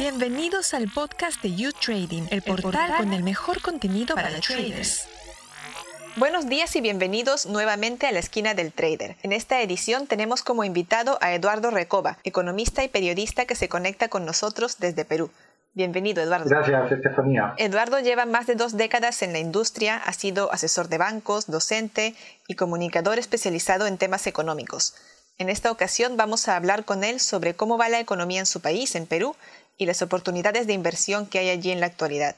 Bienvenidos al podcast de You Trading, el portal, con el mejor contenido para, los traders. Buenos días y bienvenidos nuevamente a la esquina del trader. En esta edición tenemos como invitado a Eduardo Recoba, economista y periodista que se conecta con nosotros desde Perú. Bienvenido, Eduardo. Gracias, Estefanía. Eduardo lleva más de dos décadas en la industria, ha sido asesor de bancos, docente y comunicador especializado en temas económicos. En esta ocasión vamos a hablar con él sobre cómo va la economía en su país, en Perú, y las oportunidades de inversión que hay allí en la actualidad.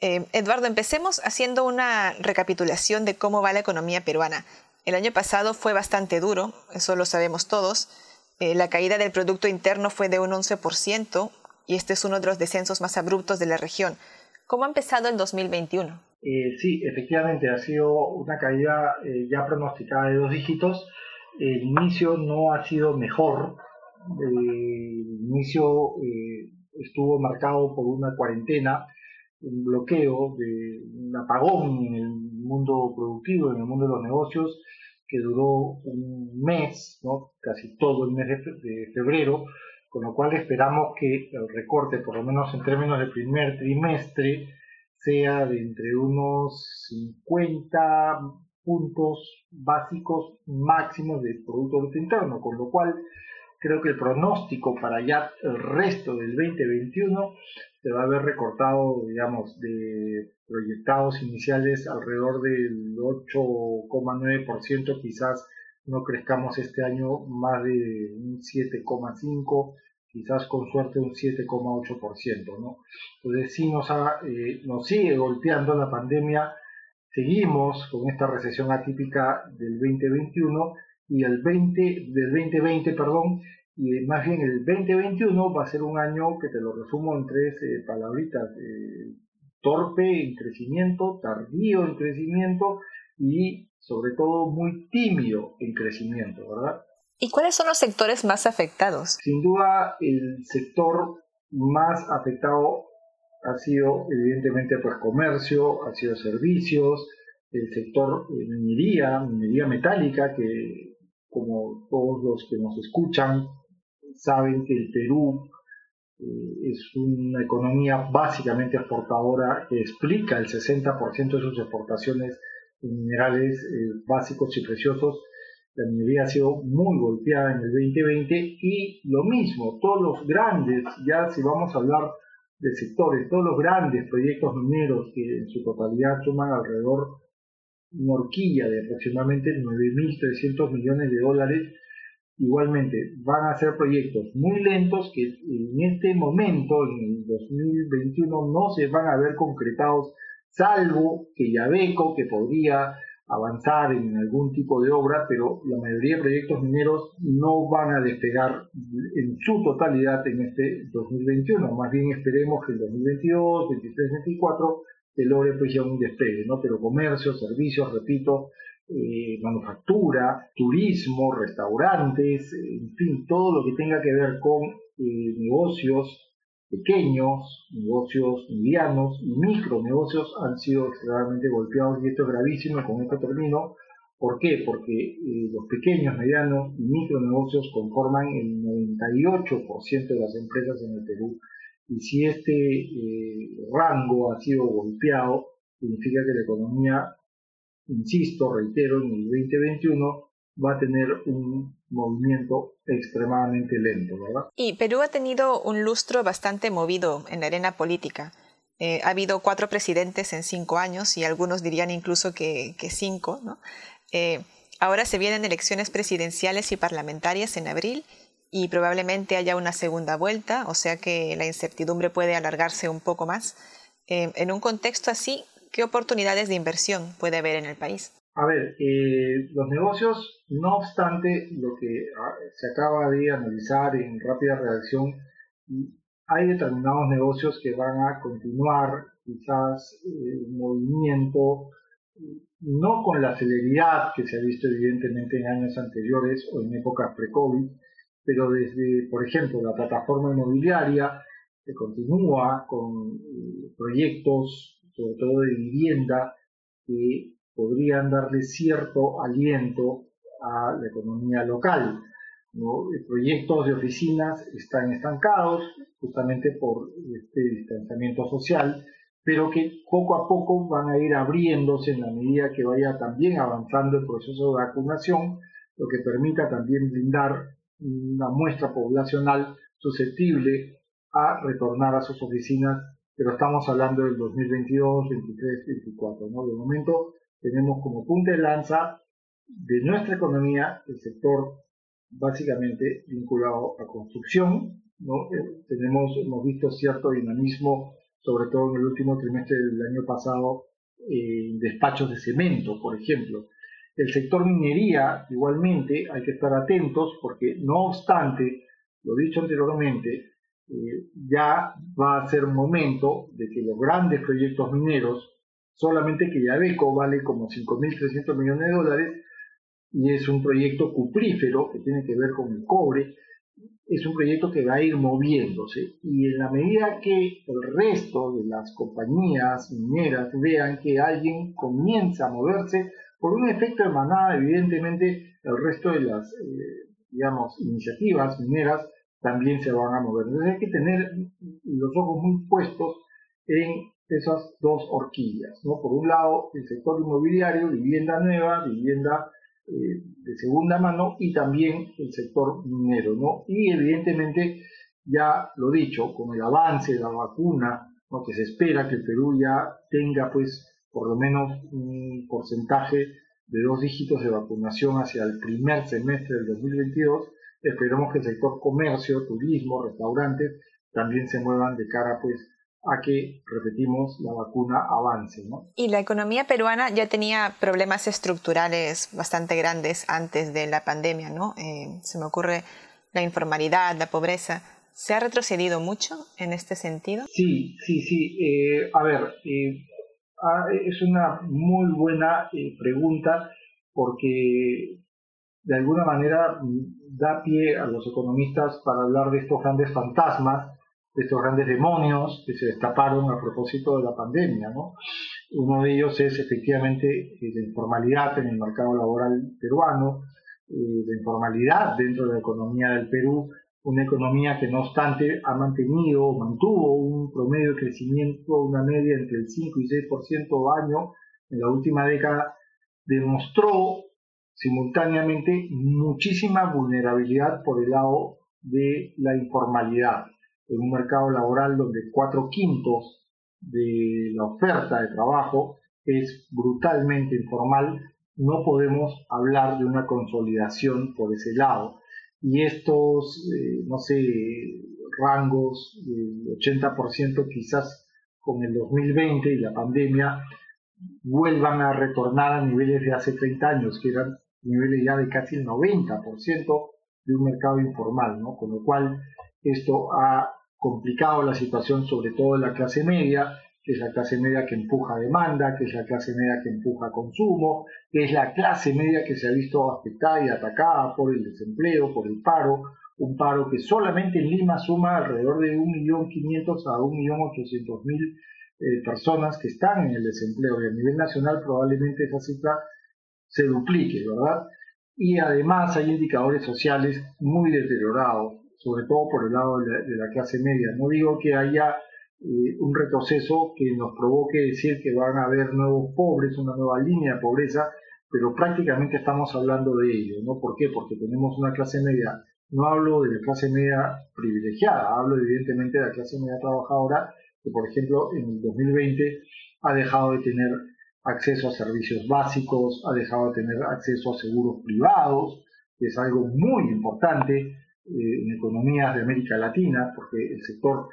Eh, Eduardo, empecemos haciendo una recapitulación de cómo va la economía peruana. El año pasado fue bastante duro, eso lo sabemos todos. Eh, la caída del Producto Interno fue de un 11% y este es uno de los descensos más abruptos de la región. ¿Cómo ha empezado el 2021? Eh, sí, efectivamente ha sido una caída ya pronosticada de dos dígitos. El inicio no ha sido mejor. El inicio estuvo marcado por una cuarentena, un bloqueo, de, un apagón en el mundo productivo, en el mundo de los negocios, que duró un mes, ¿no? casi todo el mes de febrero, con lo cual esperamos que el recorte, por lo menos en términos del primer trimestre, sea de entre unos 50 puntos básicos máximos del Producto Interno, con lo cual creo que el pronóstico para ya el resto del 2021 se va a haber recortado, digamos, de proyectados iniciales alrededor del 8,9%, quizás no crezcamos este año más de un 7,5%, quizás con suerte un 7,8%, ¿no? Entonces sí nos, eh, nos sigue golpeando la pandemia, seguimos con esta recesión atípica del 2021 y el 20, del 2020, perdón, y más bien el 2021 va a ser un año que te lo resumo en tres eh, palabritas, eh, torpe en crecimiento, tardío en crecimiento y sobre todo muy tímido en crecimiento, ¿verdad? ¿Y cuáles son los sectores más afectados? Sin duda el sector más afectado ha sido evidentemente pues comercio, ha sido servicios, el sector eh, minería, minería metálica que como todos los que nos escuchan saben que el Perú eh, es una economía básicamente exportadora que explica el 60% de sus exportaciones en minerales eh, básicos y preciosos. La minería ha sido muy golpeada en el 2020 y lo mismo, todos los grandes, ya si vamos a hablar de sectores, todos los grandes proyectos mineros que en su totalidad suman alrededor una horquilla de aproximadamente 9.300 millones de dólares. Igualmente, van a ser proyectos muy lentos que en este momento, en el 2021, no se van a ver concretados, salvo que Yabeco, que podría avanzar en algún tipo de obra, pero la mayoría de proyectos mineros no van a despegar en su totalidad en este 2021. Más bien esperemos que en 2022, 2023, 2024 se logre pues ya un despegue, ¿no? Pero comercio, servicios, repito, eh, manufactura, turismo, restaurantes, en fin, todo lo que tenga que ver con eh, negocios pequeños, negocios medianos y micronegocios han sido extremadamente golpeados y esto es gravísimo con esto termino. ¿Por qué? Porque eh, los pequeños, medianos y micronegocios conforman el 98% de las empresas en el Perú y si este eh, rango ha sido golpeado, significa que la economía, insisto, reitero, en el 2021 va a tener un movimiento extremadamente lento, ¿verdad? Y Perú ha tenido un lustro bastante movido en la arena política. Eh, ha habido cuatro presidentes en cinco años y algunos dirían incluso que, cinco. ¿no? Eh, ahora se vienen elecciones presidenciales y parlamentarias en abril y probablemente haya una segunda vuelta, o sea que la incertidumbre puede alargarse un poco más. Eh, en un contexto así, ¿qué oportunidades de inversión puede haber en el país? A ver, eh, los negocios, no obstante lo que ah, se acaba de analizar en rápida reacción, hay determinados negocios que van a continuar quizás eh, un movimiento no con la celeridad que se ha visto evidentemente en años anteriores o en épocas pre-COVID, pero desde, por ejemplo, la plataforma inmobiliaria, continúa con eh, proyectos, sobre todo de vivienda, que podrían darle cierto aliento a la economía local. ¿no? Proyectos de oficinas están estancados, justamente por este distanciamiento social, pero que poco a poco van a ir abriéndose en la medida que vaya también avanzando el proceso de vacunación, lo que permita también brindar una muestra poblacional susceptible a retornar a sus oficinas, pero estamos hablando del 2022, 23, 24. ¿no? De momento tenemos como punta de lanza de nuestra economía el sector básicamente vinculado a construcción. ¿no? Eh, tenemos, hemos visto cierto dinamismo, sobre todo en el último trimestre del año pasado, en despachos de cemento, por ejemplo. El sector minería, igualmente, hay que estar atentos porque, no obstante, lo dicho anteriormente, eh, ya va a ser momento de que los grandes proyectos mineros, solamente que Yabeco vale como 5.300 millones de dólares y es un proyecto cuprífero que tiene que ver con el cobre, es un proyecto que va a ir moviéndose. Y en la medida que el resto de las compañías mineras vean que alguien comienza a moverse por un efecto de manada, evidentemente el resto de las, eh, digamos, iniciativas mineras también se van a mover. Entonces hay que tener los ojos muy puestos en esas dos horquillas, ¿no? Por un lado, el sector inmobiliario, vivienda nueva, vivienda eh, de segunda mano y también el sector minero, ¿no? Y evidentemente, ya lo dicho, con el avance de la vacuna, que se espera que el Perú ya tenga, pues, por lo menos un porcentaje de dos dígitos de vacunación hacia el primer semestre del 2022, Esperemos que el sector comercio, turismo, restaurantes también se muevan de cara pues a que, repetimos, la vacuna avance. Y la economía peruana ya tenía problemas estructurales bastante grandes antes de la pandemia, ¿no? Eh, se me ocurre la informalidad, la pobreza. ¿Se ha retrocedido mucho en este sentido? Sí, sí, sí. Eh, a ver, eh, ah, es una muy buena pregunta porque de alguna manera da pie a los economistas para hablar de estos grandes fantasmas, de estos grandes demonios que se destaparon a propósito de la pandemia. ¿no? Uno de ellos es efectivamente eh, la informalidad en el mercado laboral peruano, eh, la informalidad dentro de la economía del Perú, una economía que no obstante ha mantenido, mantuvo un promedio de crecimiento, una media entre el 5 y 6% año en la última década, demostró simultáneamente muchísima vulnerabilidad por el lado de la informalidad. En un mercado laboral donde cuatro quintos de la oferta de trabajo es brutalmente informal, no podemos hablar de una consolidación por ese lado. Y estos, eh, no sé, rangos del 80% quizás con el 2020 y la pandemia vuelvan a retornar a niveles de hace 30 años, que eran niveles ya de casi el 90% de un mercado informal, ¿no? Con lo cual esto ha complicado la situación sobre todo en la clase media, que es la clase media que empuja demanda, que es la clase media que empuja consumo, que es la clase media que se ha visto afectada y atacada por el desempleo, por el paro, un paro que solamente en Lima suma alrededor de 1.500.000 a 1.800.000 eh, personas que están en el desempleo y a nivel nacional probablemente esa cifra se duplique, ¿verdad? Y además hay indicadores sociales muy deteriorados, sobre todo por el lado de la, clase media. No digo que haya eh, un retroceso que nos provoque decir que van a haber nuevos pobres, una nueva línea de pobreza, pero prácticamente estamos hablando de ello, ¿no? ¿Por qué? Porque tenemos una clase media, no hablo de la clase media privilegiada, hablo evidentemente de la clase media trabajadora, que por ejemplo en el 2020 ha dejado de tener acceso a servicios básicos, ha dejado de tener acceso a seguros privados, que es algo muy importante eh, en economías de América Latina, porque el sector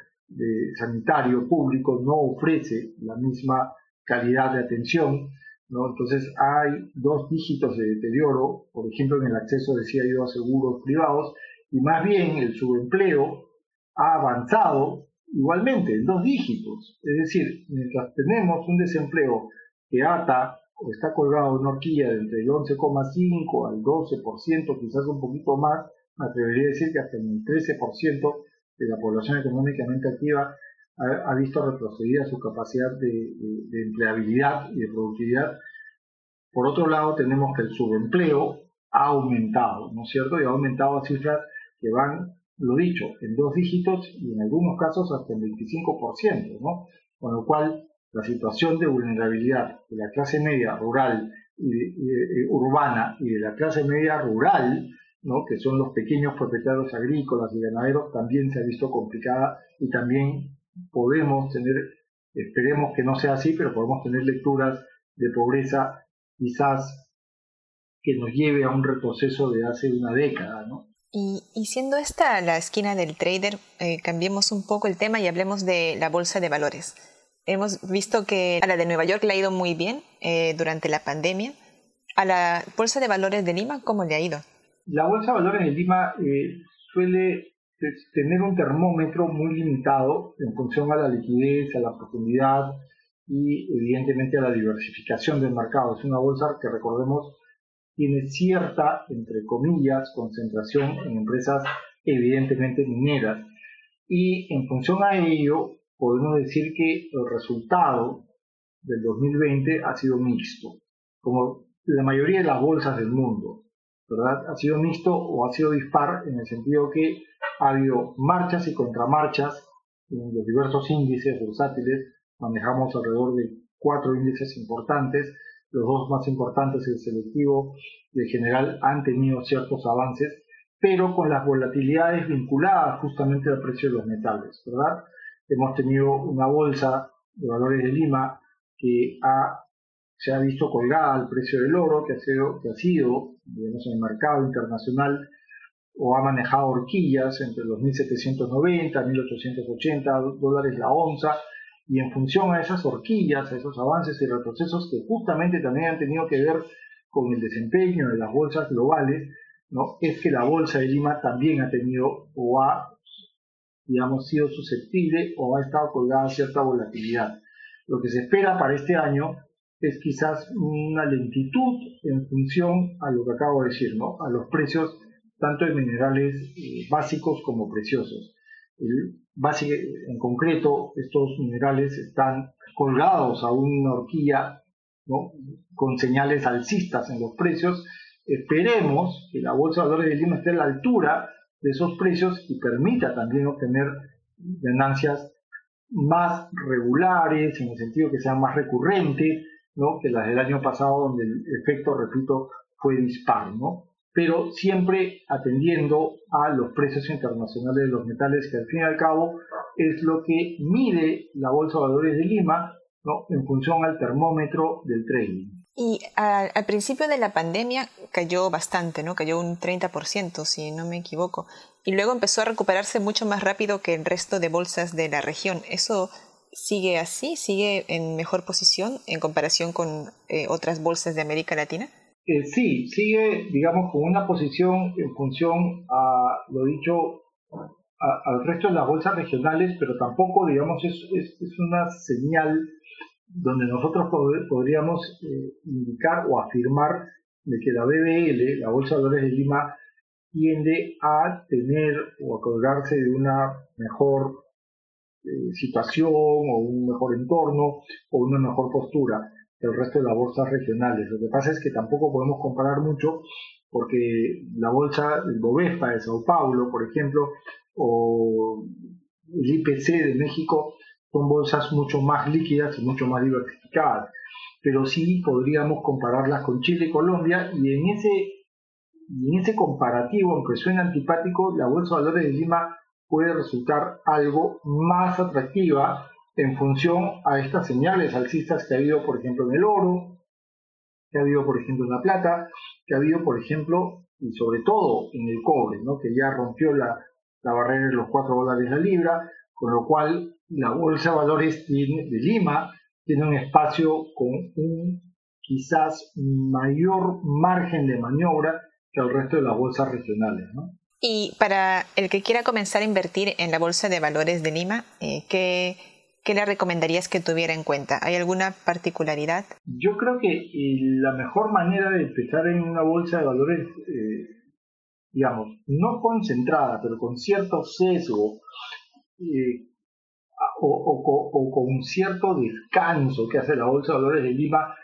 sanitario público no ofrece la misma calidad de atención. ¿no? Entonces hay dos dígitos de deterioro, por ejemplo, en el acceso, decía yo, a seguros privados, y más bien el subempleo ha avanzado igualmente en dos dígitos. Es decir, mientras tenemos un desempleo que ata o está colgado en una horquilla de entre el 11,5 al 12%, quizás un poquito más, me atrevería a decir que hasta el 13% de la población económicamente activa ha, visto retrocedida su capacidad de, empleabilidad y de productividad. Por otro lado, tenemos que el subempleo ha aumentado, ¿no es cierto? Y ha aumentado a cifras que van lo dicho, en dos dígitos y en algunos casos hasta el 25%, ¿no? Con lo cual, la situación de vulnerabilidad de la clase media rural y, urbana y de la clase media rural, ¿no? que son los pequeños propietarios agrícolas y ganaderos, también se ha visto complicada y también podemos tener, esperemos que no sea así, pero podemos tener lecturas de pobreza quizás que nos lleve a un retroceso de hace una década, ¿no? Y, siendo esta la esquina del trader, eh, cambiemos un poco el tema y hablemos de la bolsa de valores. Hemos visto que a la de Nueva York le ha ido muy bien eh, durante la pandemia. ¿A la bolsa de valores de Lima cómo le ha ido? La bolsa de valores de Lima eh, suele tener un termómetro muy limitado en función a la liquidez, a la profundidad y evidentemente a la diversificación del mercado. Es una bolsa que recordemos tiene cierta, entre comillas, concentración en empresas evidentemente mineras. Y en función a ello, podemos decir que el resultado del 2020 ha sido mixto, como la mayoría de las bolsas del mundo, ¿verdad? Ha sido mixto o ha sido dispar en el sentido que ha habido marchas y contramarchas en los diversos índices bursátiles, manejamos alrededor de cuatro índices importantes, los dos más importantes, el selectivo y el general, han tenido ciertos avances, pero con las volatilidades vinculadas justamente al precio de los metales, ¿verdad? Hemos tenido una bolsa de valores de Lima que se ha visto colgada al precio del oro, que ha sido, que ha sido digamos, en el mercado internacional o ha manejado horquillas entre los 1.790 y 1.880 dólares la onza, y en función a esas horquillas, a esos avances y retrocesos que justamente también han tenido que ver con el desempeño de las bolsas globales, ¿no? es que la bolsa de Lima también ha tenido o ha, digamos, sido susceptible o ha estado colgada a cierta volatilidad. Lo que se espera para este año es quizás una lentitud en función a lo que acabo de decir, ¿no? a los precios tanto de minerales eh, básicos como preciosos. En concreto, estos minerales están colgados a una horquilla con señales alcistas en los precios. Esperemos que la Bolsa de Valores de Lima esté a la altura de esos precios y permita también obtener ganancias más regulares, en el sentido que sean más recurrentes, que las del año pasado, donde el efecto, repito, fue dispar. pero siempre atendiendo a los precios internacionales de los metales, que al fin y al cabo es lo que mide la Bolsa de Valores de Lima ¿no? en función al termómetro del trading. Y al, principio de la pandemia cayó bastante, ¿no? Cayó un 30%, si no me equivoco. Y luego empezó a recuperarse mucho más rápido que el resto de bolsas de la región. ¿Eso sigue así? ¿Sigue en mejor posición en comparación con eh, otras bolsas de América Latina? Eh, sí, sigue, digamos, con una posición en función a lo dicho al resto de las bolsas regionales, pero tampoco, digamos, es, una señal donde nosotros podríamos eh, indicar o afirmar de que la BBL, la Bolsa de Valores de Lima, tiende a tener o a colgarse de una mejor eh, situación o un mejor entorno o una mejor postura el resto de las bolsas regionales. Lo que pasa es que tampoco podemos comparar mucho porque la bolsa, Bovespa de Sao Paulo, por ejemplo, o el IPC de México son bolsas mucho más líquidas y mucho más diversificadas. Pero sí podríamos compararlas con Chile y Colombia y en ese, en ese comparativo, aunque suene antipático, la Bolsa de Valores de Lima puede resultar algo más atractiva en función a estas señales alcistas que ha habido, por ejemplo, en el oro, que ha habido, por ejemplo, en la plata, que ha habido, por ejemplo, y sobre todo en el cobre, ¿no? que ya rompió la, barrera de los 4 dólares la libra, con lo cual la Bolsa de Valores de Lima tiene un espacio con un quizás mayor margen de maniobra que el resto de las bolsas regionales. ¿no? Y para el que quiera comenzar a invertir en la Bolsa de Valores de Lima, eh, ¿qué, ¿qué le recomendarías que tuviera en cuenta? ¿Hay alguna particularidad? Yo creo que eh, la mejor manera de empezar en una bolsa de valores, eh, digamos, no concentrada, pero con cierto sesgo eh, o, con cierto descanso que hace la bolsa de valores de Lima,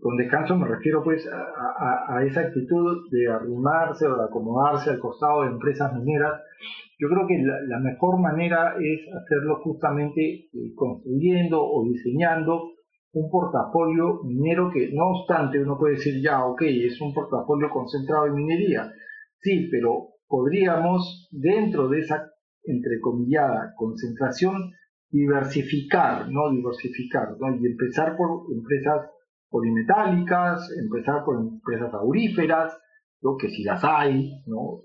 Con descanso me refiero pues a, esa actitud de arrimarse o de acomodarse al costado de empresas mineras. Yo creo que la, mejor manera es hacerlo justamente eh, construyendo o diseñando un portafolio minero que no obstante uno puede decir ya, ok, es un portafolio concentrado en minería. Sí, pero podríamos dentro de esa entrecomillada concentración diversificar, ¿no? Diversificar. Y empezar por empresas polimetálicas, empezar por empresas auríferas, lo que si las hay, ¿no?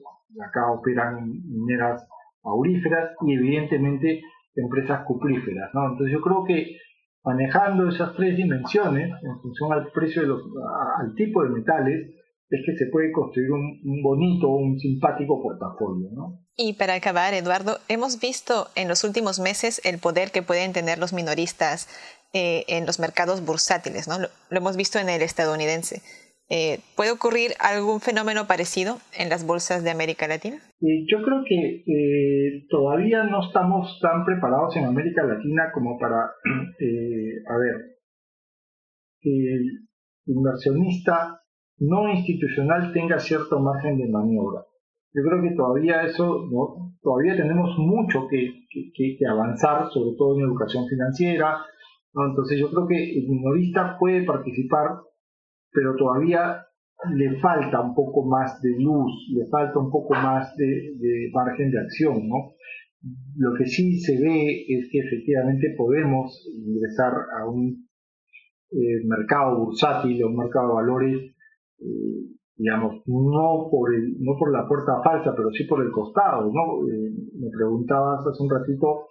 Acá operan mineras auríferas y evidentemente empresas cuplíferas, ¿no? Entonces yo creo que manejando esas tres dimensiones en función al precio de los, al tipo de metales, es que se puede construir un, un bonito, un simpático portafolio, ¿no? Y para acabar, Eduardo, hemos visto en los últimos meses el poder que pueden tener los minoristas eh, en los mercados bursátiles. Lo, hemos visto en el estadounidense. Eh, ¿Puede ocurrir algún fenómeno parecido en las bolsas de América Latina? Eh, yo creo que todavía no estamos tan preparados en América Latina como para, a ver, el inversionista no institucional tenga cierto margen de maniobra yo creo que todavía eso, ¿no? todavía tenemos mucho que, que, avanzar, sobre todo en educación financiera. ¿No? Entonces yo creo que el minorista puede participar, pero todavía le falta un poco más de luz, le falta un poco más de, margen de acción. ¿no? Lo que sí se ve es que efectivamente podemos ingresar a un eh, mercado bursátil, a un mercado de valores eh, digamos, no por, el, no por la puerta falsa, pero sí por el costado, ¿no? Eh, me preguntabas hace un ratito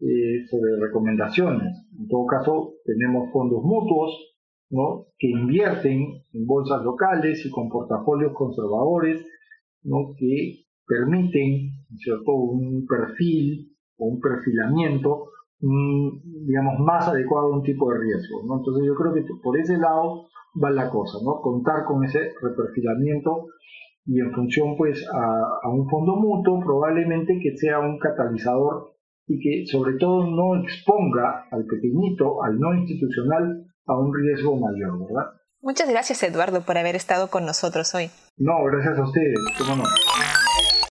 eh, sobre recomendaciones. En todo caso, tenemos fondos mutuos, ¿no? Que invierten en bolsas locales y con portafolios conservadores, ¿no? Que permiten, ¿cierto?, un perfil o un perfilamiento, digamos, más adecuado a un tipo de riesgo. Entonces yo creo que por ese lado va la cosa, ¿no? Contar con ese reperfilamiento y en función pues a, un fondo mutuo probablemente que sea un catalizador y que sobre todo no exponga al pequeñito, al no institucional, a un riesgo mayor, ¿verdad? Muchas gracias Eduardo por haber estado con nosotros hoy. No, gracias a ustedes. ¿Cómo no?